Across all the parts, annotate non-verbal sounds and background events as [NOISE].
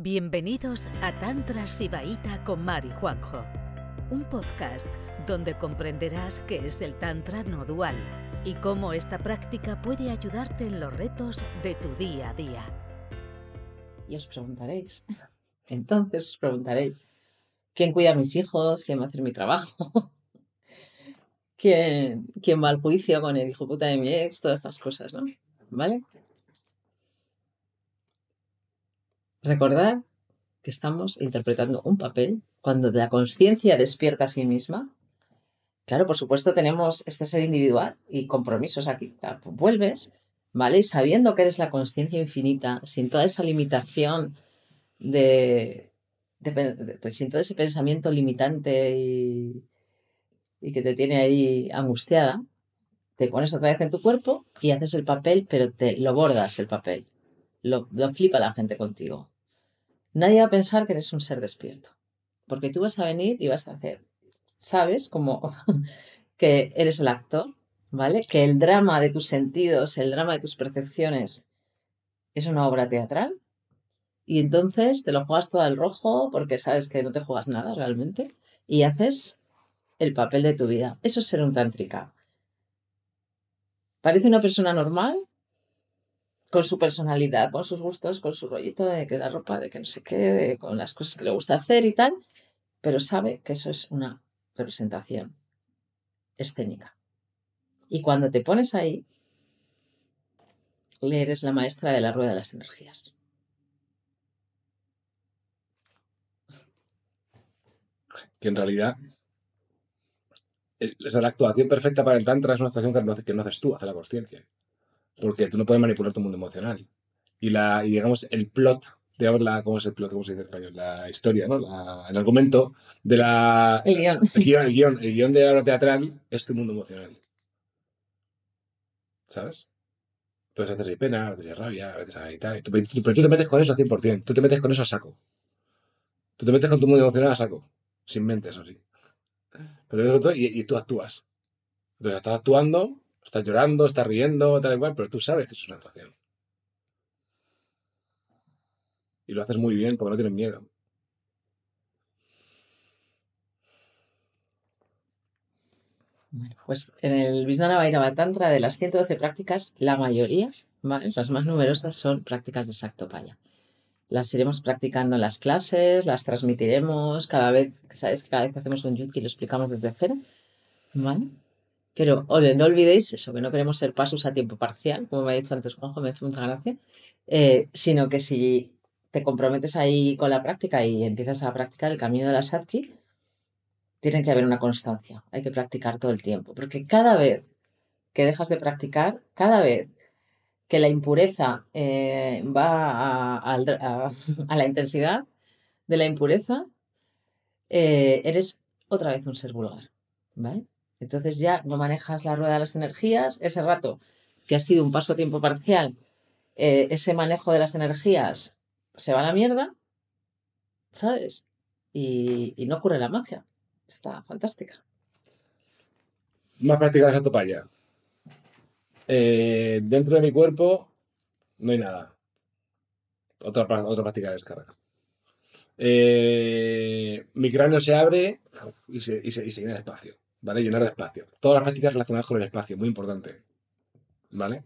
Bienvenidos a Tantra Sibaíta con Mari Juanjo, un podcast donde comprenderás qué es el Tantra no dual y cómo esta práctica puede ayudarte en los retos de tu día a día. Y os preguntaréis, [LAUGHS] entonces os preguntaréis, ¿quién cuida a mis hijos? ¿Quién va a hacer mi trabajo? [LAUGHS] ¿Quién, quién va al juicio con el hijo puta de mi ex? Todas estas cosas, ¿no? ¿Vale? Recordad que estamos interpretando un papel cuando la conciencia despierta a sí misma. Claro, por supuesto, tenemos este ser individual y compromisos aquí. vuelves, ¿vale? Y sabiendo que eres la conciencia infinita, sin toda esa limitación de, sin todo ese pensamiento limitante y, que te tiene ahí angustiada, te pones otra vez en tu cuerpo y haces el papel, pero te lo bordas el papel. Lo, lo flipa la gente contigo. Nadie va a pensar que eres un ser despierto, porque tú vas a venir y vas a hacer, sabes, como [LAUGHS] que eres el actor, ¿vale? Que el drama de tus sentidos, el drama de tus percepciones es una obra teatral. Y entonces te lo juegas todo al rojo porque sabes que no te juegas nada realmente y haces el papel de tu vida. Eso es ser un tántrica. Parece una persona normal, con su personalidad, con sus gustos, con su rollito de que la ropa, de que no sé qué, con las cosas que le gusta hacer y tal, pero sabe que eso es una representación escénica. Y cuando te pones ahí, le eres la maestra de la rueda de las energías. Que en realidad la actuación perfecta para el Tantra es una actuación que no, que no haces tú, hace la consciencia porque tú no puedes manipular tu mundo emocional. Y, la, y digamos, el plot, digamos, la, ¿cómo es el plot? ¿Cómo se dice en español? La historia, ¿no? el argumento de la... El guion. El guion, el guion, el guion de la obra teatral es tu mundo emocional. ¿Sabes? Entonces a veces hay pena, a veces hay rabia, a veces hay tal. Pero tú te metes con eso al 100%. Tú te metes con eso a saco. Tú te metes con tu mundo emocional a saco. Sin mente, eso sí. Pero y, y tú actúas. Entonces estás actuando Estás llorando, estás riendo, tal y cual, pero tú sabes que es una actuación. Y lo haces muy bien porque no tienes miedo. Bueno, pues en el Bhairava Tantra de las 112 prácticas, la mayoría, las más numerosas, son prácticas de Saktopaya. Las iremos practicando en las clases, las transmitiremos cada vez, ¿sabes? Cada vez que hacemos un yutki lo explicamos desde cero, ¿vale? Pero no olvidéis eso, que no queremos ser pasos a tiempo parcial, como me ha dicho antes Juanjo, me ha hecho mucha gracia, eh, sino que si te comprometes ahí con la práctica y empiezas a practicar el camino de la Satki, tiene que haber una constancia, hay que practicar todo el tiempo, porque cada vez que dejas de practicar, cada vez que la impureza eh, va a, [LAUGHS] la intensidad de la impureza, eh, eres otra vez un ser vulgar, ¿vale? Entonces ya no manejas la rueda de las energías, ese rato que ha sido un paso a tiempo parcial, eh, ese manejo de las energías se va a la mierda, ¿sabes? Y, no ocurre la magia. Está fantástica. Más práctica de para Eh, dentro de mi cuerpo no hay nada. Otra, otra práctica de descarga. Eh, mi cráneo se abre y se, y se, y se espacio. ¿Vale? Llenar de espacio. Todas las prácticas relacionadas con el espacio, muy importante. ¿Vale?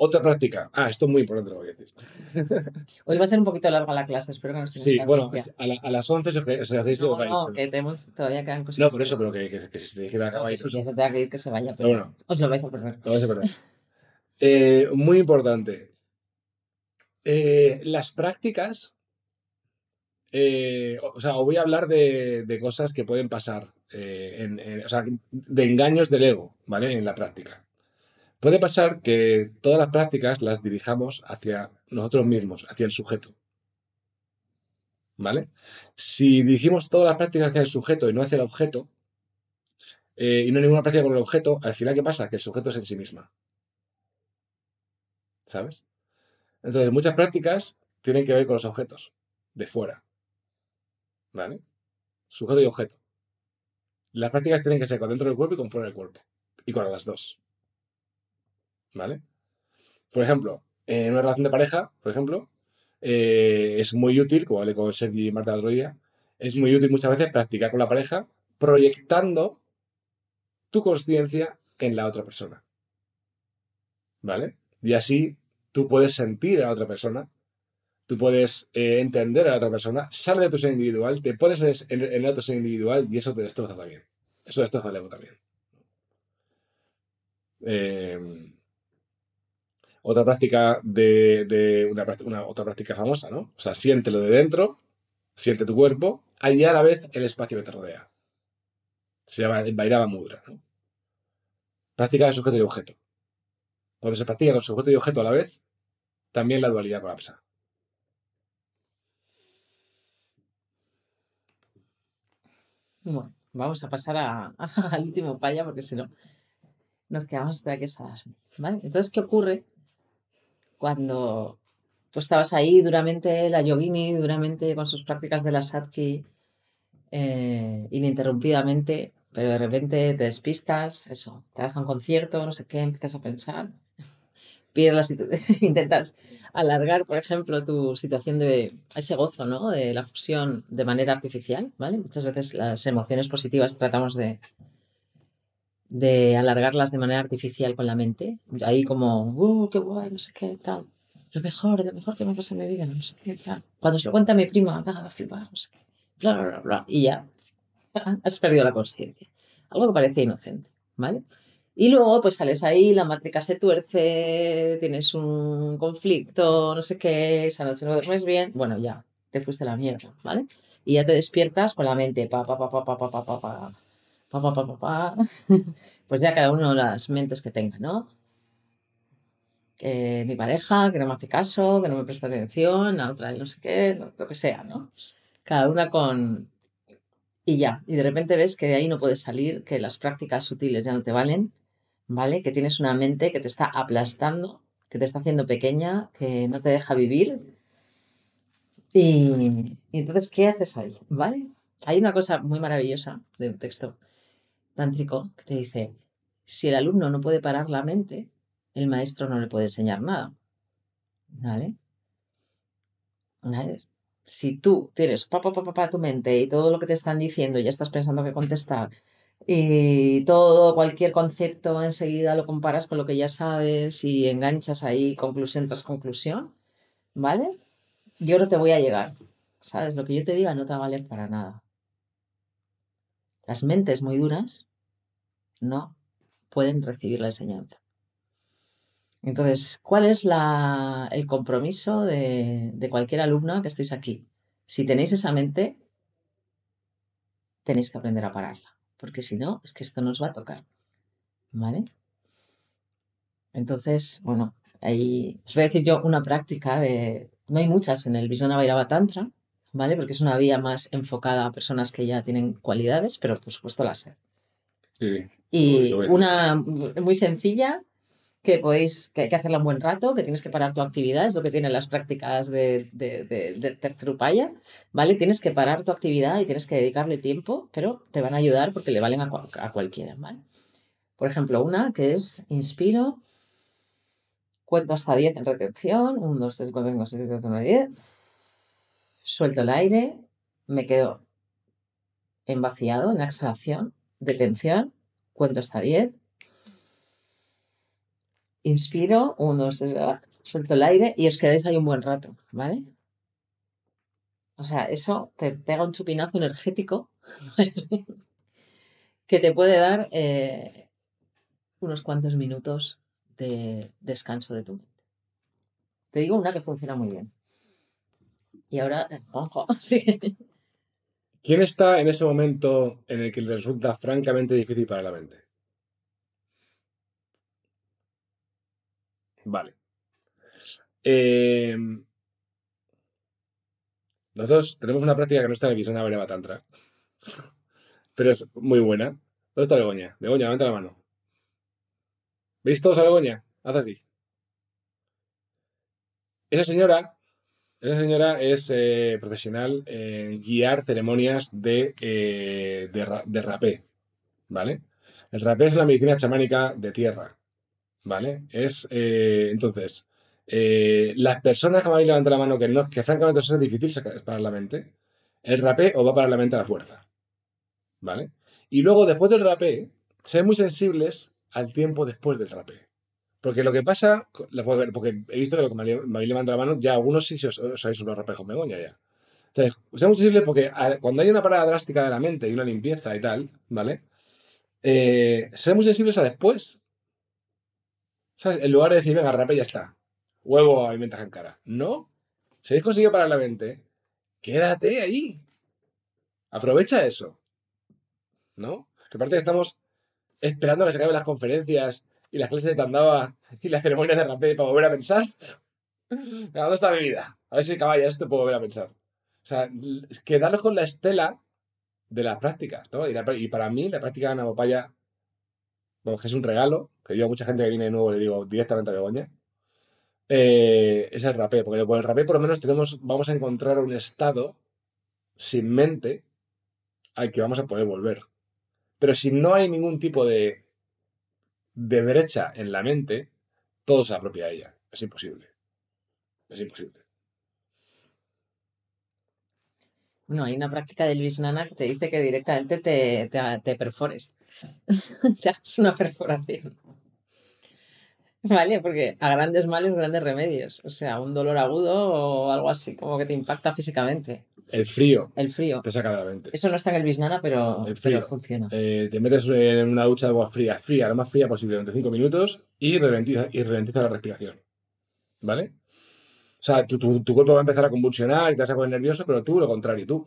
Otra práctica. Ah, esto es muy importante lo voy a decir. [LAUGHS] Hoy va a ser un poquito larga la clase, espero que no estéis Sí, bueno, a, las 11 os, hacéis no, lo No, que tenemos, todavía quedan cosas. No, por eso, pero que, que, que si se dijera no, que Si ya se tenga que ir, que se vaya. Pero, bueno, os lo vais a perder. Lo vais a perder. eh, muy importante. Eh, las prácticas. Eh, o sea, os voy a hablar de, de cosas que pueden pasar eh, de engaños del ego, ¿vale? En la práctica. Puede pasar que todas las prácticas las dirijamos hacia nosotros mismos, hacia el sujeto. ¿Vale? Si dirigimos todas las prácticas hacia el sujeto y no hacia el objeto, eh, y no hay ninguna práctica con el objeto, al final, ¿qué pasa? Que el sujeto es en sí misma. ¿Sabes? Entonces, muchas prácticas tienen que ver con los objetos, de fuera. ¿Vale? Sujeto y objeto. Las prácticas tienen que ser con dentro del cuerpo y con fuera del cuerpo. Y con las dos. ¿Vale? Por ejemplo, en una relación de pareja, por ejemplo, eh, es muy útil, como hablé con Sergi y Marta el otro día, es muy útil muchas veces practicar con la pareja proyectando tu conciencia en la otra persona. ¿Vale? Y así tú puedes sentir a la otra persona, tú puedes eh, entender a la otra persona, sale de tu ser individual, te pones en, el otro ser individual y eso te destroza también. Eso destroza el ego también. Eh, otra práctica de, una, otra práctica famosa, ¿no? O sea, siéntelo de dentro, siente tu cuerpo, y a la vez el espacio que te rodea. Se llama el Vairava Mudra, ¿no? Práctica de sujeto y objeto. Cuando se practica con sujeto y objeto a la vez, también la dualidad colapsa. Bueno, vamos a pasar [LAUGHS] al último paya porque si no nos quedamos hasta estás. ¿Vale? Entonces, ¿qué ocurre cuando tú estabas ahí duramente, la yogini, duramente con sus prácticas de la satki, eh, ininterrumpidamente, pero de repente te despistas, eso, te das a un concierto, no sé qué, empiezas a pensar, pierdes [LAUGHS] intentas alargar, por ejemplo, tu situación de ese gozo, ¿no? De la fusión de manera artificial, ¿vale? Muchas veces las emociones positivas tratamos de, de alargarlas de manera artificial con la mente. Ahí como, uh, qué guay, no sé qué, tal. Lo mejor, lo mejor que me pasa en mi vida, no sé qué, tal. Cuando se lo cuenta mi prima, va a flipar, no sé qué, bla, bla, bla, bla. Y ya, [LAUGHS] has perdido la conciencia. Algo que parece inocente, ¿vale? Y luego, pues sales ahí, la mátrica se tuerce, tienes un conflicto, no sé qué, esa noche no duermes bien, bueno, ya, te fuiste a la mierda, ¿vale? Y ya te despiertas con la mente, pa, pa, pa, pa, pa, pa, pa, pa, pa pa, pa, pa, pa, pues ya cada uno las mentes que tenga, ¿no? mi pareja, que no me hace caso, que no me presta atención, la otra no sé qué, lo que sea, ¿no? Cada una con... Y ya, y de repente ves que de ahí no puedes salir, que las prácticas sutiles ya no te valen, ¿vale? Que tienes una mente que te está aplastando, que te está haciendo pequeña, que no te deja vivir. Y, entonces, ¿qué haces ahí? ¿Vale? Hay una cosa muy maravillosa de un texto tántrico que te dice, si el alumno no puede parar la mente, el maestro no le puede enseñar nada. ¿Vale? Si tú tienes papá, papá, papá tu mente y todo lo que te están diciendo ya estás pensando que contestar y todo, cualquier concepto enseguida lo comparas con lo que ya sabes y enganchas ahí conclusión tras conclusión, ¿vale? Yo no te voy a llegar, ¿sabes? Lo que yo te diga no te va a valer para nada. Las mentes muy duras no pueden recibir la enseñanza. Entonces, ¿cuál es el compromiso de, de cualquier alumno que estéis aquí? Si tenéis esa mente, tenéis que aprender a pararla, porque si no, es que esto nos va a tocar. ¿Vale? Entonces, bueno, ahí os voy a decir yo una práctica de. No hay muchas en el Visana Vairava Tantra, ¿vale? Porque es una vía más enfocada a personas que ya tienen cualidades, pero por supuesto la sé. y una muy sencilla que podéis, que hay que hacerla un buen rato, que tienes que parar tu actividad, es lo que tienen las prácticas de, de, de, ¿vale? Tienes que parar tu actividad y tienes que dedicarle tiempo, pero te van a ayudar porque le valen a, a cualquiera, ¿vale? Por ejemplo, una que es inspiro, cuento hasta 10 en retención, 1, 2, 3, 4, 5, 6, 7, 8, 9, 10 suelto el aire, me quedo en vaciado, en exhalación, detención, cuento hasta 10, inspiro, uno, suelto el aire y os quedáis ahí un buen rato, ¿vale? O sea, eso te pega un chupinazo energético [LAUGHS] que te puede dar eh, unos cuantos minutos de descanso de tu mente. Te digo una que funciona muy bien. Y ahora, ojo, [LAUGHS] sí. ¿Quién está en ese momento en el que le resulta francamente difícil para la mente? Vale. Eh, nosotros tenemos una práctica que no está en el Visana Vereva Tantra, pero es muy buena. ¿Dónde está Begoña? Begoña, levanta la mano. ¿Veis todos a Begoña? Haz así. Esa señora esa señora es eh, profesional en guiar ceremonias de, eh, de, rapé, ¿vale? El rapé es la medicina chamánica de tierra, ¿vale? Es, eh, entonces, eh, las personas que me habéis levantado la mano que no, que francamente eso es difícil para la mente, el rapé o va para la mente a la fuerza. ¿Vale? Y luego, después del rapé, ser muy sensibles al tiempo después del rapé. Porque lo que pasa, porque he visto que lo que me habéis levantado la mano, ya algunos sí os, os habéis unos rapé con Begoña ya. Entonces, ser muy sensibles porque cuando hay una parada drástica de la mente y una limpieza y tal, ¿vale? Eh, muy sensibles a después. ¿Sabes? En lugar de decir, venga, rapé ya está huevo hay ventaja en cara. No. Si habéis conseguido parar la mente, quédate ahí. Aprovecha eso. ¿No? Que aparte que estamos esperando a que se acaben las conferencias y las clases de tandaba y las ceremonias de rapé para volver a pensar. ¿Dónde está mi vida? A ver si acaba ya esto puedo volver a pensar. O sea, quedarnos con la estela de las prácticas, ¿no? Y, para mí, la práctica de Navopaya, que es un regalo, que yo a mucha gente que viene de nuevo le digo directamente a Begoña, eh, es el rapé, porque con el rapé por lo menos tenemos, vamos a encontrar un estado sin mente al que vamos a poder volver. Pero si no hay ningún tipo de, de brecha en la mente, todo se apropia a ella. Es imposible. Es imposible. No, hay una práctica del Visnana que te dice que directamente te, te, te perfores. [LAUGHS] te hagas una perforación. Vale, porque a grandes males, grandes remedios. O sea, un dolor agudo o algo así, como que te impacta físicamente. El frío. El frío. Te saca de la mente. Eso no está en el bisnana, pero, pero funciona. Eh, te metes en una ducha de agua fría, fría, lo más fría posible, durante 5 minutos y ralentiza, y ralentiza la respiración. ¿Vale? O sea, tu, tu, cuerpo va a empezar a convulsionar y te vas a poner nervioso, pero tú lo contrario, tú.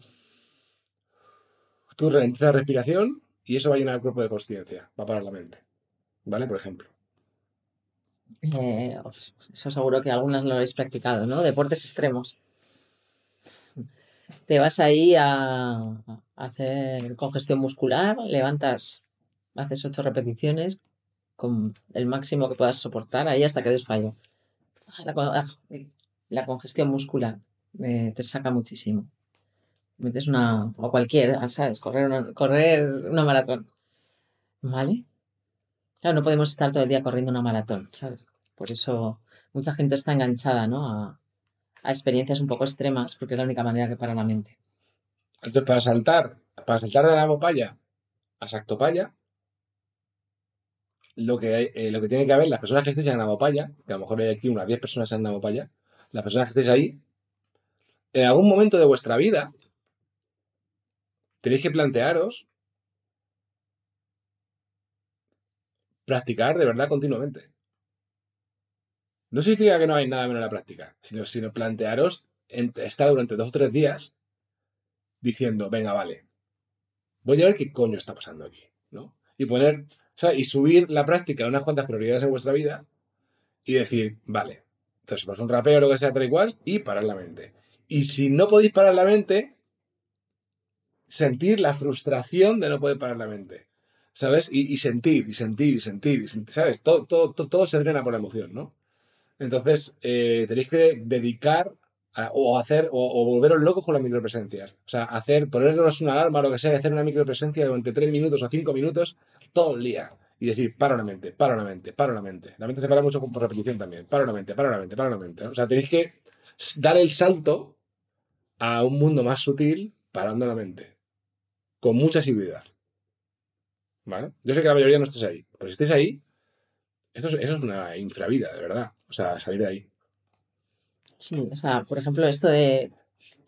Tú ralentizas la respiración y eso va a llenar el cuerpo de conciencia, va a parar la mente. ¿Vale? Por ejemplo. Eh, eso seguro que algunas lo habéis practicado, ¿no? Deportes extremos. Te vas ahí a, hacer congestión muscular, levantas, haces ocho repeticiones con el máximo que puedas soportar ahí hasta que desfallo. La, la congestión muscular eh, te saca muchísimo. Metes una, o cualquier, ¿sabes? Correr una, correr una maratón. ¿Vale? Claro, no podemos estar todo el día corriendo una maratón, ¿sabes? Por eso mucha gente está enganchada, ¿no? A, experiencias un poco extremas, porque es la única manera que para la mente. Entonces, para saltar, para saltar de la Navopaya a Sactopaya, lo que, eh, lo que tiene que haber, las personas que estéis en Navopaya, que a lo mejor hay aquí unas 10 personas en Navopaya, las personas que estéis ahí, en algún momento de vuestra vida, tenéis que plantearos practicar de verdad continuamente. No significa que no hay nada menos en la práctica, sino, sino plantearos estar durante dos o tres días diciendo, venga, vale, voy a ver qué coño está pasando aquí, ¿no? Y poner, o sea, y subir la práctica a unas cuantas prioridades en vuestra vida y decir, vale, entonces pasa un rapeo o lo que sea tal igual y parar la mente. Y si no podéis parar la mente, sentir la frustración de no poder parar la mente. ¿sabes? Y, sentir, y sentir, y sentir, ¿sabes? Todo, todo, todo, se drena por la emoción, ¿no? Entonces, eh, tenéis que dedicar o hacer, o, volveros locos con las micropresencias. O sea, hacer, ponernos una alarma o lo que sea, hacer una micropresencia durante tres minutos o cinco minutos todo el día. Y decir, para una mente, para una mente, para una mente. La mente se para mucho por repetición también. Para una mente, para una mente, para una mente. O sea, tenéis que dar el salto a un mundo más sutil parando la mente. Con mucha asiduidad. Yo sé que la mayoría no estáis ahí, pero si estáis ahí, eso es, eso es una infravida, de verdad. O sea, salir de ahí. Sí, o sea, por ejemplo, esto de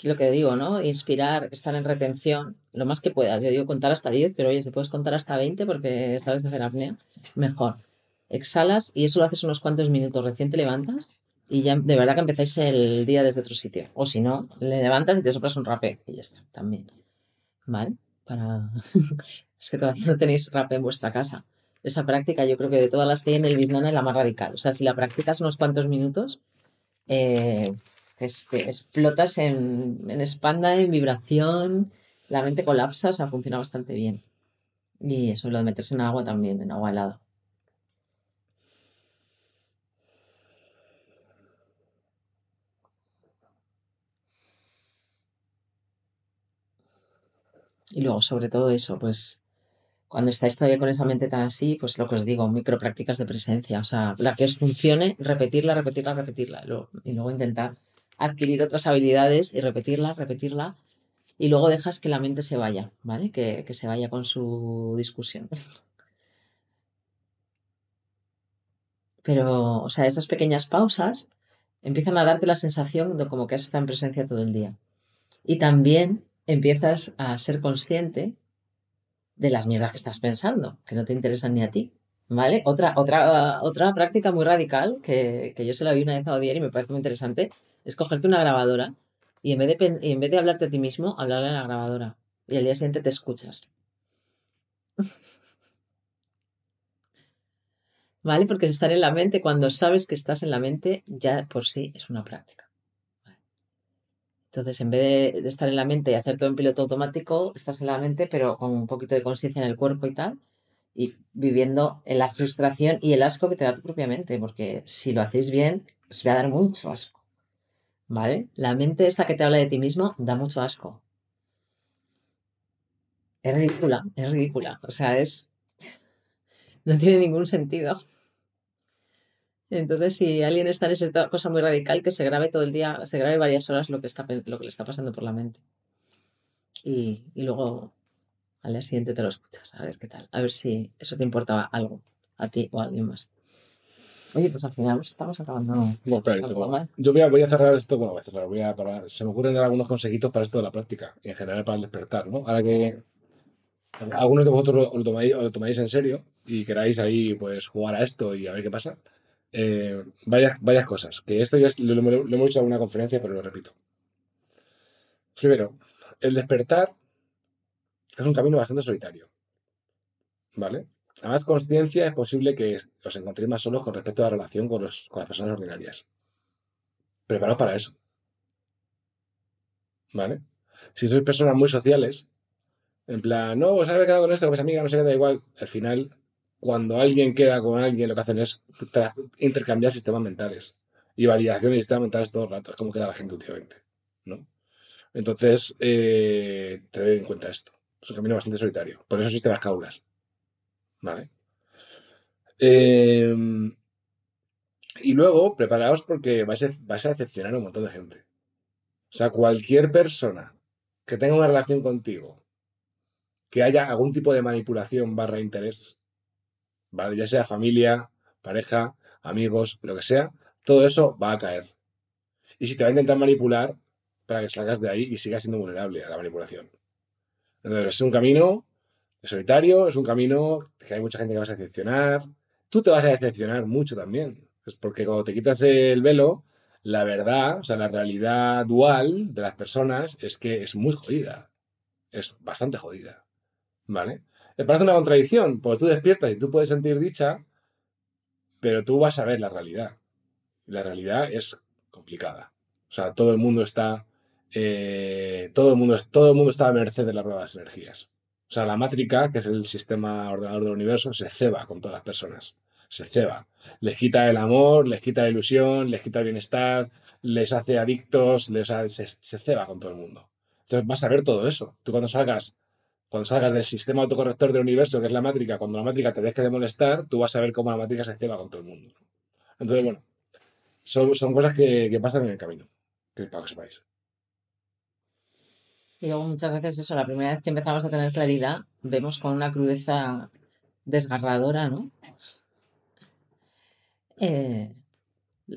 lo que digo, ¿no? Inspirar, estar en retención, lo más que puedas. Yo digo contar hasta 10, pero oye, si puedes contar hasta 20 porque sabes hacer apnea, mejor. Exhalas y eso lo haces unos cuantos minutos. Recién te levantas y ya de verdad que empezáis el día desde otro sitio. O si no, le levantas y te soplas un rapé y ya está, también. ¿Vale? Para [LAUGHS] es que todavía no tenéis rap en vuestra casa. Esa práctica yo creo que de todas las que hay en el Bisnana es la más radical. O sea, si la practicas unos cuantos minutos, eh, explotas en, en espanda, en vibración, la mente colapsa, o sea, funciona bastante bien. Y eso, lo de meterse en agua también, en agua helada. Y luego, sobre todo eso, pues cuando estáis todavía con esa mente tan así, pues lo que os digo, micro prácticas de presencia. O sea, la que os funcione, repetirla, repetirla, repetirla. y luego- intentar adquirir otras habilidades y repetirla, repetirla. Y luego dejas que la mente se vaya, ¿vale? Que, que se vaya con su discusión. [LAUGHS] Pero, o sea, esas pequeñas pausas empiezan a darte la sensación de como que has estado en presencia todo el día. Y también empiezas a ser consciente de las mierdas que estás pensando, que no te interesan ni a ti. ¿Vale? Otra, otra, otra práctica muy radical que, que yo se la vi una vez a Odier y me parece muy interesante es cogerte una grabadora y en vez de, y en vez de hablarte a ti mismo, hablarle a la grabadora. Y al día siguiente te escuchas. [LAUGHS] ¿Vale? Porque estar en la mente, cuando sabes que estás en la mente, ya por sí es una práctica. Entonces, en vez de, de estar en la mente y hacer todo en piloto automático, estás en la mente, pero con un poquito de conciencia en el cuerpo y tal, y viviendo en la frustración y el asco que te da tu propia mente, porque si lo hacéis bien, os va a dar mucho asco. ¿Vale? La mente esta que te habla de ti mismo da mucho asco. Es ridícula, es ridícula. O sea, es. [LAUGHS] No tiene ningún sentido. Entonces, si alguien está en esa cosa muy radical, que se grabe todo el día, se grabe varias horas lo que, está, lo que le está pasando por la mente. Y, y luego al día siguiente te lo escuchas, a ver qué tal, a ver si eso te importaba algo a ti o a alguien más. Oye, pues al final estamos acabando. Bueno, algo. Yo voy a, voy a cerrar esto, bueno, voy a cerrar, voy a parar. Se me ocurren dar algunos consejitos para esto de la práctica y en general para el despertar, ¿no? Ahora que algunos de vosotros lo, lo tomáis, lo tomáis en serio y queráis ahí pues jugar a esto y a ver qué pasa, eh, varias, cosas. Que esto ya lo, hemos dicho en alguna conferencia, pero lo repito. Primero, el despertar es un camino bastante solitario. ¿Vale? A más conciencia es posible que os encontréis más solos con respecto a la relación con, los- con las personas ordinarias. Preparaos para eso. ¿Vale? Si sois personas muy sociales, en plan, no, pues haber quedado con esto, con esa amiga, no sé qué, da igual. Al final, cuando alguien queda con alguien, lo que hacen es intercambiar sistemas mentales. Y validación de sistemas mentales todo el rato. Es como queda la gente últimamente. ¿No? Entonces, eh, tener en cuenta esto. Es un camino bastante solitario. Por eso existen las caulas. ¿Vale? Eh, y luego, preparaos porque vais a, a decepcionar a un montón de gente. O sea, cualquier persona que tenga una relación contigo, que haya algún tipo de manipulación barra interés, ¿vale? Ya sea familia, pareja, amigos, lo que sea, todo eso va a caer. Y si te va a intentar manipular, para que salgas de ahí y sigas siendo vulnerable a la manipulación. Entonces, es un camino solitario, es un camino que hay mucha gente que vas a decepcionar. Tú te vas a decepcionar mucho también. Es porque cuando te quitas el velo, la verdad, o sea, la realidad dual de las personas es que es muy jodida. Es bastante jodida. ¿Vale? Me parece una contradicción, porque tú despiertas y tú puedes sentir dicha, pero tú vas a ver la realidad. La realidad es complicada. O sea, todo el mundo está. eh, todo, el mundo, todo el mundo está a merced de las nuevas energías. O sea, la mátrica, que es el sistema ordenador del universo, se ceba con todas las personas. Se ceba. Les quita el amor, les quita la ilusión, les quita el bienestar, les hace adictos, les, se, se ceba con todo el mundo. Entonces vas a ver todo eso. Tú cuando salgas, cuando salgas del sistema autocorrector del universo, que es la mátrica, cuando la mátrica te deje de molestar, tú vas a ver cómo la mátrica se ceba con todo el mundo. Entonces, bueno, son, son cosas que, pasan en el camino. Que, para que sepáis. Y luego muchas veces eso, la primera vez que empezamos a tener claridad, vemos con una crudeza desgarradora, ¿no? Eh,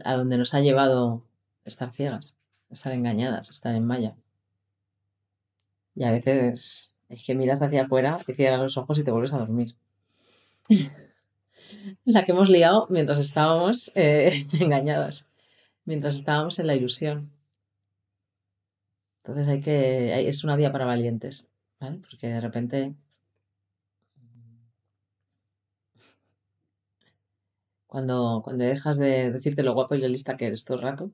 a donde nos ha llevado estar ciegas, estar engañadas, estar en malla. Y a veces es que miras hacia afuera, te cierras los ojos y te vuelves a dormir. [LAUGHS] La que hemos liado mientras estábamos eh, [LAUGHS] engañadas, mientras estábamos en la ilusión. Entonces hay que, es una vía para valientes, ¿vale? Porque de repente cuando, cuando dejas de decirte lo guapo y lo lista que eres todo el rato,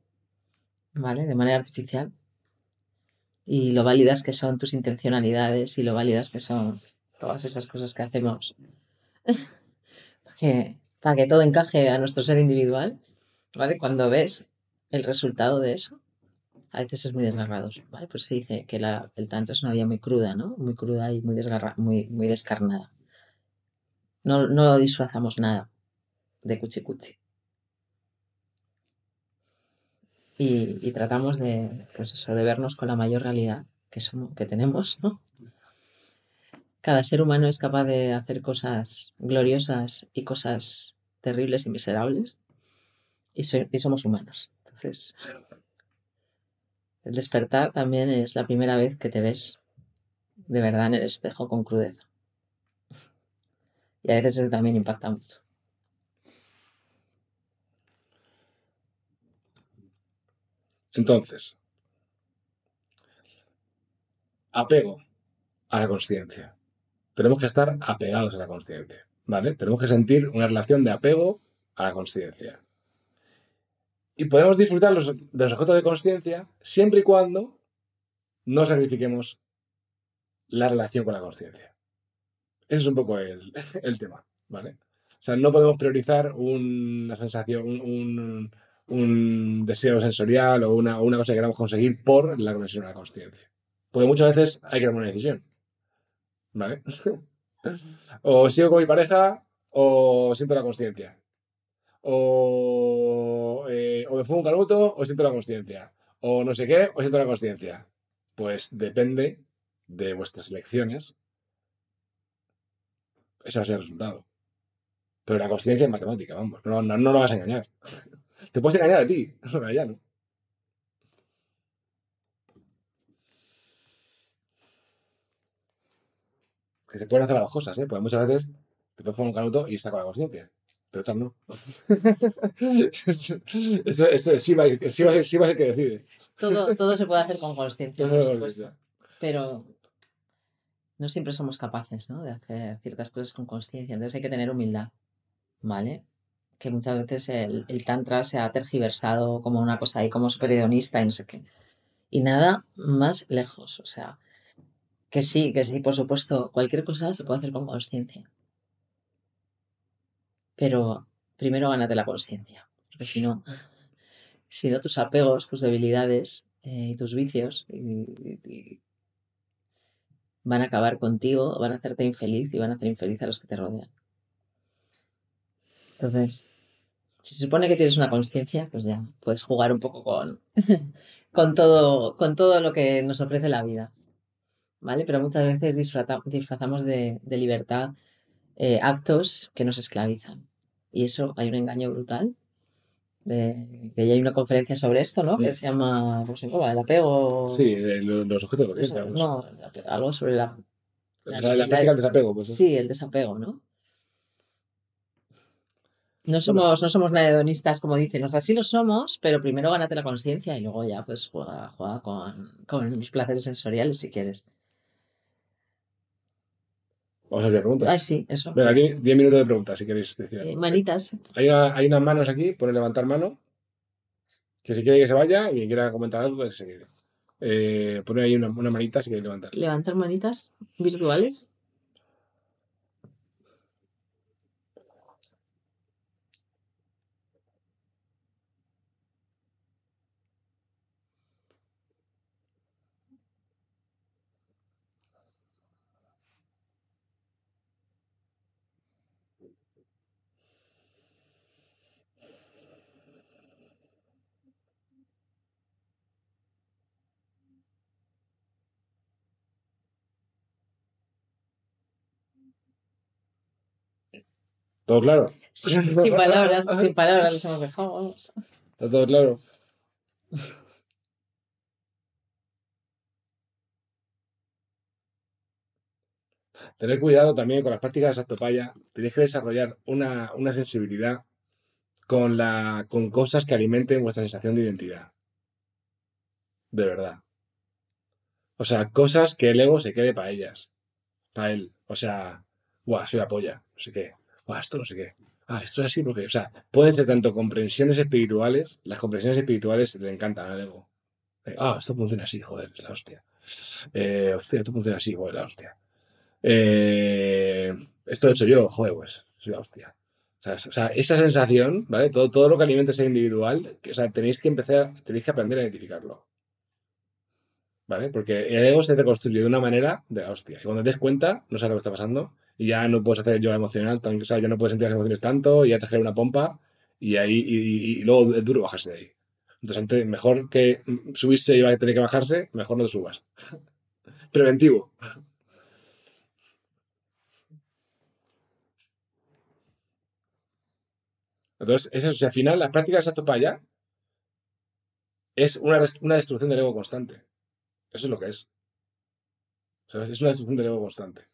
¿vale? De manera artificial, y lo válidas que son tus intencionalidades y lo válidas que son todas esas cosas que hacemos [LAUGHS] para que, para que todo encaje a nuestro ser individual, ¿vale? Cuando ves el resultado de eso, a veces es muy desgarrador, ¿vale? Pues se dice que la- el tanto es una vía muy cruda, ¿no? Muy cruda y muy, desgarra, muy, muy descarnada. No, no nada de cuchi cuchi. Y, tratamos de, pues de vernos con la mayor realidad que, somos, que tenemos, ¿no? Cada ser humano es capaz de hacer cosas gloriosas y cosas terribles y miserables. Y, y somos humanos. Entonces, el despertar también es la primera vez que te ves de verdad en el espejo con crudeza. Y a veces eso también impacta mucho. Entonces, apego a la consciencia. Tenemos que estar apegados a la consciencia, ¿vale? Tenemos que sentir una relación de apego a la consciencia. Y podemos disfrutar los- de los objetos de consciencia siempre y cuando no sacrifiquemos la relación con la consciencia. Ese es un poco el, [LAUGHS] el tema, ¿vale? O sea, no podemos priorizar una sensación, un, un- un deseo sensorial o una, una cosa que queramos conseguir por la conexión a la consciencia. Porque muchas veces hay que tomar una decisión, ¿vale? [LAUGHS] o sigo con mi pareja o siento la consciencia. O, eh, o me fumo un canuto o siento la consciencia. O no sé qué o siento la consciencia. Pues depende de vuestras elecciones. Ese va a ser el resultado. Pero la consciencia es matemática, vamos. No, no, no lo vas a engañar. Te puedes engañar a ti, [LAUGHS] pero a ella no. Que se pueden hacer las dos cosas, ¿eh? Porque muchas veces te puedes fumar un canuto y está con la consciencia. Pero otras no. [LAUGHS] eso, eso, eso sí, va, sí, va, sí va a ser que decide. Todo, todo se puede hacer con conciencia, por supuesto. Pero no siempre somos capaces ¿no? de hacer ciertas cosas con conciencia. Entonces hay que tener humildad, ¿vale? Que muchas veces el, el tantra se ha tergiversado como una cosa ahí como súper hedonista y no sé qué. Y nada más lejos. O sea, que sí, que sí, por supuesto, cualquier cosa se puede hacer con conciencia. Pero primero gánate la conciencia. Porque si no, si no tus apegos, tus debilidades eh, y tus vicios van a acabar contigo, van a hacerte infeliz y van a hacer infeliz a los que te rodean. Entonces, si se supone que tienes una conciencia, pues ya puedes jugar un poco con, [LAUGHS] con, todo, con todo lo que nos ofrece la vida. ¿Vale? Pero muchas veces disfrazamos de, de libertad eh, actos que nos esclavizan. Y eso hay un engaño brutal. de- que ya hay una conferencia sobre esto, ¿no? Que se llama, ¿cómo se llama? El apego. Sí, lo- los objetos de Eso, conciencia. no, ape- algo sobre la, O sea, la práctica del desapego. Pues, Sí, el desapego, ¿no? No somos, no somos hedonistas, como dicen. O sea, sí lo somos, pero primero gánate la conciencia y luego ya pues juega, juega con, con los placeres sensoriales si quieres. Vamos a abrir preguntas. Ah, sí, eso. Venga, 10 minutos de preguntas si queréis decir Eh, algo. manitas. Hay, una- hay unas manos aquí, pone levantar mano. Que si quiere que se vaya y quien quiera comentar algo, pues seguir. Eh, pone ahí una, una manita si quiere levantar. Levantar manitas virtuales. ¿Todo claro? Sin, sin palabras, sin [LAUGHS] palabras les hemos dejado. vamos. ¿Está todo claro? Tener cuidado también con las prácticas de sactopaya. Tenéis que desarrollar una, una sensibilidad con, la, con cosas que alimenten vuestra sensación de identidad. De verdad. O sea, cosas que el ego se quede para ellas. Para él. O sea, guau, soy la polla. No sé qué. Esto no sé qué. Ah, esto es así porque, o sea, pueden ser tanto comprensiones espirituales, las comprensiones espirituales le encantan al ego. Eh, Ah, esto funciona así, joder, es la hostia. Eh, esto funciona así, joder, la hostia. Eh, esto he hecho yo, joder, pues, soy la hostia. O sea, es- o sea, esa sensación, ¿vale? Todo, todo lo que alimenta ese individual, que, o sea, tenéis que empezar, tenéis que aprender a identificarlo. ¿Vale? Porque el ego se reconstruye de una manera de la hostia. Y cuando te des cuenta, no sabes lo que está pasando. Ya no puedes hacer yoga emocional, tan- o sea, ya no puedes sentir las emociones tanto, y ya te genera una pompa y ahí y, luego es duro bajarse de ahí. Entonces, mejor que subirse y va a tener que bajarse, mejor no te subas. [LAUGHS] Preventivo. Entonces, es eso. Si al final la práctica de Sato Paya es una, una destrucción del ego constante. Eso es lo que es. O sea, es una destrucción del ego constante.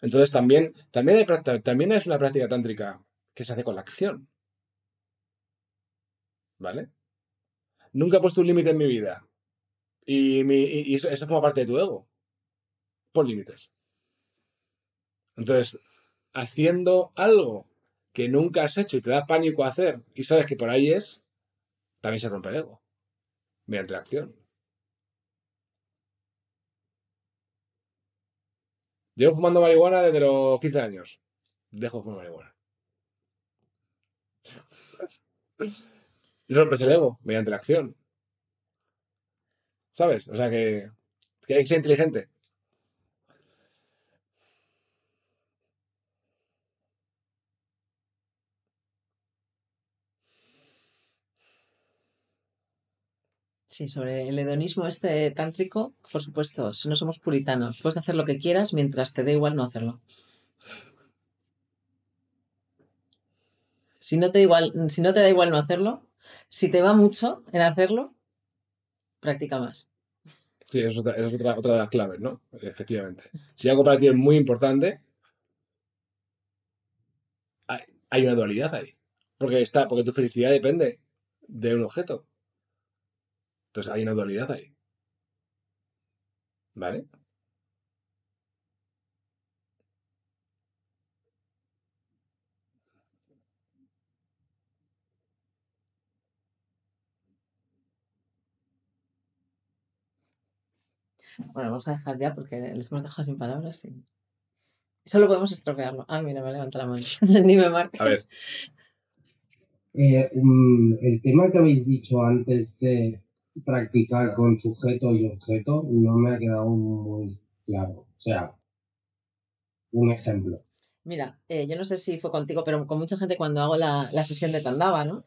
Entonces, también, también, hay, también es una práctica tántrica que se hace con la acción. ¿Vale? Nunca he puesto un límite en mi vida. Y, mi, y eso, eso forma parte de tu ego. Pon límites. Entonces, haciendo algo que nunca has hecho y te da pánico hacer y sabes que por ahí es, también se rompe el ego. Mediante la acción. Llevo fumando marihuana desde los 15 años. Dejo de fumar marihuana. Y rompes el ego mediante la acción. ¿Sabes? O sea que, que hay que ser inteligente. Sí, sobre el hedonismo este tántrico, por supuesto, si no somos puritanos, puedes hacer lo que quieras mientras te dé igual no hacerlo. Si no te da igual, si no te da igual no hacerlo, si te va mucho en hacerlo, practica más. Sí, es, otra, es otra, otra de las claves, ¿no? Efectivamente. Si algo para ti es muy importante, hay, hay una dualidad ahí. Porque, está, porque tu felicidad depende de un objeto. Entonces hay una dualidad ahí. ¿Vale? Bueno, vamos a dejar ya porque les hemos dejado sin palabras. Y... Solo podemos estropearlo. Ah, mira, me levanta la mano. [LAUGHS] Dime, Marc. A ver, Eh, mm, el tema que habéis dicho antes de practicar con sujeto y objeto no me ha quedado muy claro. O sea, un ejemplo. Mira, eh, yo no sé si fue contigo, pero con mucha gente cuando hago la, la sesión de Tandava, ¿no?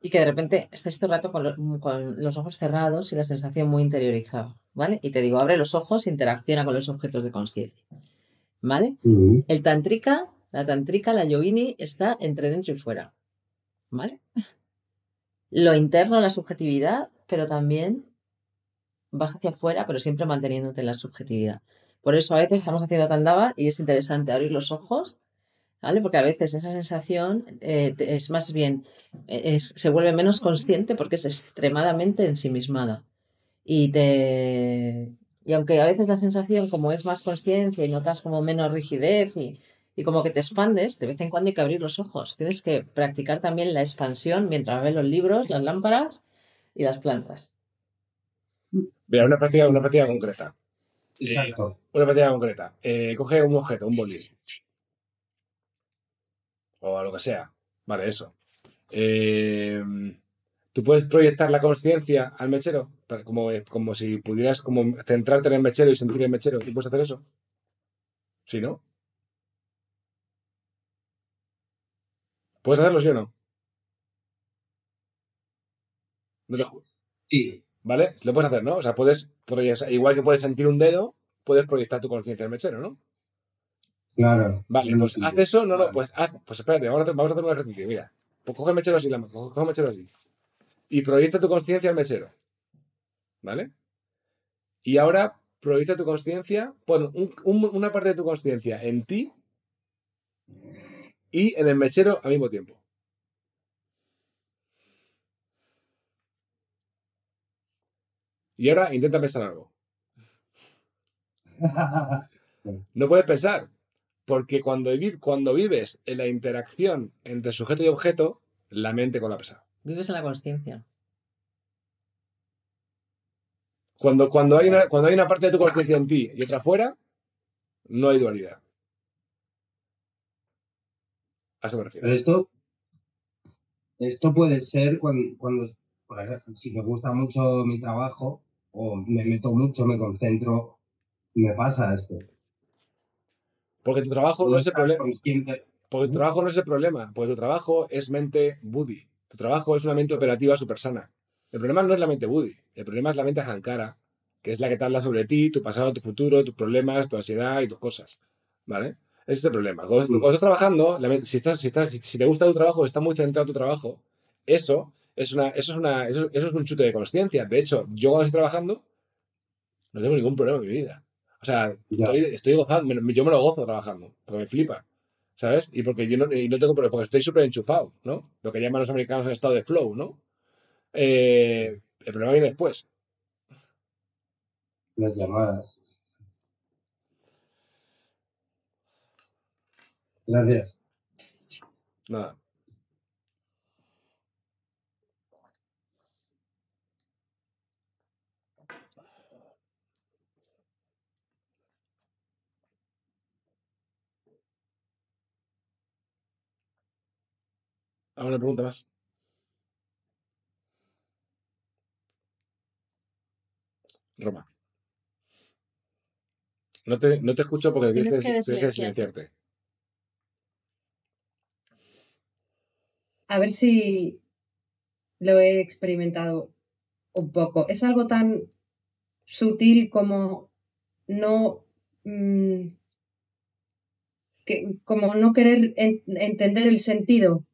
Y que de repente estáis todo el rato con, lo- con los ojos cerrados y la sensación muy interiorizada, ¿vale? Y te digo, abre los ojos, interacciona con los objetos de conciencia, ¿vale? El tantrika, la tantrika, la yogini, está entre dentro y fuera, ¿vale? Lo interno, la subjetividad, pero también vas hacia afuera, pero siempre manteniéndote en la subjetividad. Por eso a veces estamos haciendo tandava y es interesante abrir los ojos, ¿vale? Porque a veces esa sensación eh, es más bien, eh, es- se vuelve menos consciente porque es extremadamente ensimismada. Y te... Y aunque a veces la sensación como es más conciencia y notas como menos rigidez y, y como que te expandes, de vez en cuando hay que abrir los ojos. Tienes que practicar también la expansión mientras ves los libros, las lámparas y las plantas. mira, una práctica, una práctica concreta. Exacto. Una práctica concreta. Eh, coge un objeto, un boli. O a lo que sea. Vale, eso. Eh, Tú puedes proyectar la conciencia al mechero, como, como si pudieras como centrarte en el mechero y sentir el mechero. ¿Tú puedes hacer eso? ¿Sí, no? ¿Puedes hacerlo, sí o no? No te ju- Sí, ¿Vale? Lo puedes hacer, ¿no? O sea, puedes proyectar, igual que puedes sentir un dedo, puedes proyectar tu conciencia al mechero, ¿no? claro. Vale, pues haz eso, no, no, pues haz, pues espérate, vamos a hacer, vamos a hacer un ejercicio, mira. Pues coge el mechero así, la mano, coge el mechero así. Y proyecta tu conciencia al mechero. ¿Vale? Y ahora proyecta tu conciencia, pon un- un- una parte de tu conciencia en ti y en el mechero al mismo tiempo. Y ahora intenta pensar algo. No puedes pensar, porque cuando, vi- cuando vives en la interacción entre sujeto y objeto, la mente colapsa. Vives en la conciencia. Cuando, cuando, hay una, cuando hay una parte de tu conciencia en ti y otra fuera, no hay dualidad. A eso me refiero. Pero esto, esto puede ser cuando, cuando, por ejemplo, si me gusta mucho mi trabajo o me meto mucho, me concentro, me pasa esto. Porque tu trabajo no es el problema. Porque tu trabajo no es el problema. Porque tu trabajo es mente Buddy. Tu trabajo es una mente operativa súper sana. El problema no es la mente Buddy. El problema es la mente Ahankara, que es la que te habla sobre ti, tu pasado, tu futuro, tus problemas, tu ansiedad y tus cosas. ¿Vale? Ese es el problema. Cuando, cuando estás trabajando, la mente- si, estás, si, estás, si, te gusta tu trabajo, está muy centrado en tu trabajo, eso es, una, eso, es una, eso, eso es un chute de consciencia. De hecho, yo cuando estoy trabajando, no tengo ningún problema en mi vida. O sea, estoy, estoy gozando, yo me lo gozo trabajando, porque me flipa. ¿Sabes? Y porque yo no, y no tengo problemas, porque estoy súper enchufado, ¿no? Lo que llaman los americanos el estado de flow, ¿no? Eh, el problema viene después. Las llamadas. Gracias. Nada. ¿Alguna pregunta más? Roma. No te, no te escucho porque tienes, que, que silenciarte. A ver si lo he experimentado un poco. Es algo tan sutil como no mm, que, como no querer en- entender el sentido.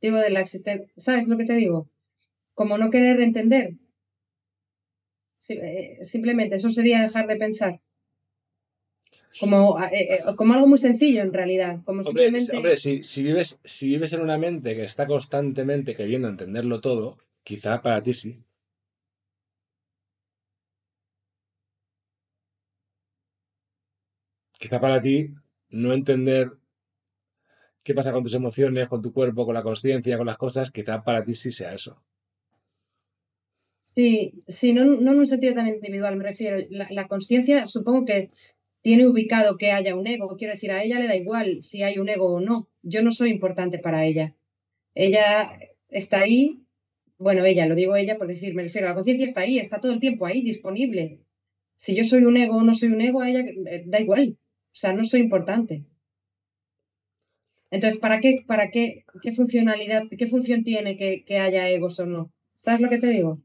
Digo de la existencia. ¿Sabes lo que te digo? Como no querer entender. Eh, simplemente eso sería dejar de pensar. Como, eh, eh, como algo muy sencillo en realidad. Como Hombre, simplemente. hombre, si, si vives, si vives en una mente que está constantemente queriendo entenderlo todo, quizá para ti sí. Quizá para ti no entender qué pasa con tus emociones, con tu cuerpo, con la conciencia, con las cosas, quizá para ti sí sea eso. Sí, sí, no, en un sentido tan individual, me refiero. La, la conciencia supongo que tiene ubicado que haya un ego. Quiero decir, a ella le da igual si hay un ego o no. Yo no soy importante para ella. Ella está ahí, bueno, ella, lo digo ella por decir, me refiero, la conciencia está ahí, está todo el tiempo ahí, disponible. Si yo soy un ego o no soy un ego, a ella eh, da igual. O sea, no soy importante. Entonces, ¿para qué, para qué, qué funcionalidad, qué función tiene que, que haya egos o no? ¿Sabes lo que te digo?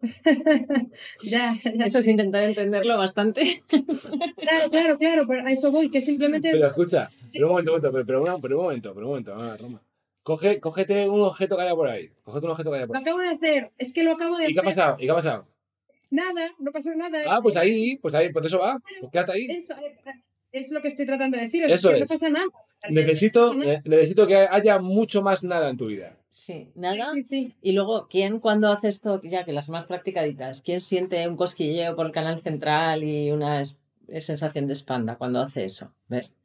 [LAUGHS] ya, ya. Eso es intentar entenderlo bastante. Claro, claro, claro, pero a eso voy, que simplemente. Pero escucha, pero un momento, un momento, pero, pero, una- pero un momento, pero un momento, ah, Roma. Coge, cógete un objeto que haya por ahí. Cógete un objeto que haya por Lo ahí. acabo de hacer, es que lo acabo de ¿Y qué ha hacer. pasado? ¿Y qué ha pasado? Nada, no pasó nada. Ah, pues ahí, pues ahí, pues eso va. Pues quédate ahí. Eso eh, es lo que estoy tratando de decir. Eso que no es. pasa nada. Necesito, No pasa nada. eh, necesito que haya mucho más nada en tu vida. Sí, nada. Sí, sí. Y luego, ¿quién cuando hace esto, ya que las más practicaditas, quién siente un cosquilleo por el canal central y una es- sensación de espalda cuando hace eso? ¿Ves?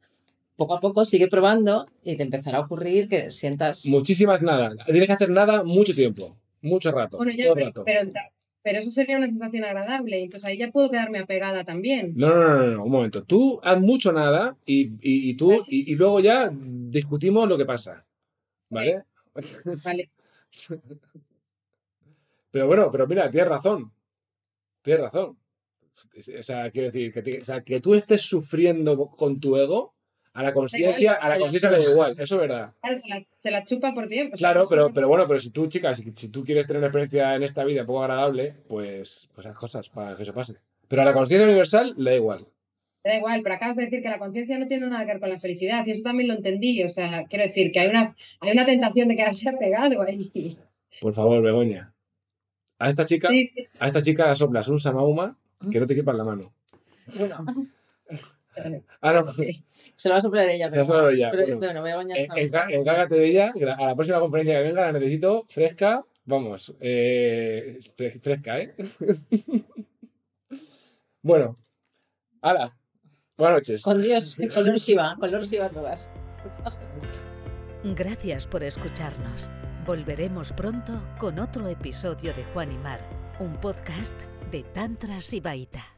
Poco a poco sigue probando y te empezará a ocurrir que sientas... Muchísimas nada. Tienes que hacer nada mucho tiempo. Mucho rato. Bueno, ya, todo pero, rato. pero, pero eso sería una sensación agradable. Entonces ahí ya puedo quedarme apegada también. No, no, no, no, no, un momento. Tú haz mucho nada y, y, y tú, Vale. y, y luego ya discutimos lo que pasa. ¿Vale? Vale. [LAUGHS] Pero bueno, pero mira, tienes razón. Tienes razón. O sea, quiero decir, que, o sea, que tú estés sufriendo con tu ego, a la conciencia, a la conciencia le da igual, eso es verdad. Claro, se la, chupa por tiempo. Claro, pero, pero bueno, pero si tú, chicas, si, si tú quieres tener una experiencia en esta vida un poco agradable, pues, pues haz cosas para que eso pase. Pero a la conciencia universal le da igual. Da igual, pero acabas de decir que la conciencia no tiene nada que ver con la felicidad y eso también lo entendí. O sea, quiero decir que hay una, hay una tentación de quedarse apegado ahí. Por favor, Begoña. A esta chica, Sí, a esta chica la soplas un samauma que no te quepa en la mano. Bueno, Ah, no. Sí. se lo va a soplar ella. Se lo pero- va a soplar ella, pero- bueno. bueno, voy a bañar boca. Encárgate de ella, a la próxima conferencia que venga la necesito fresca, vamos, eh, fre- fresca, ¿eh? [LAUGHS] bueno, hala, buenas noches. Con Dios, [LAUGHS] con Lord Shiva, con Lord Shiva todas. Gracias por escucharnos. Volveremos pronto con otro episodio de Juan y Mar, un podcast de Tantra Sibaita.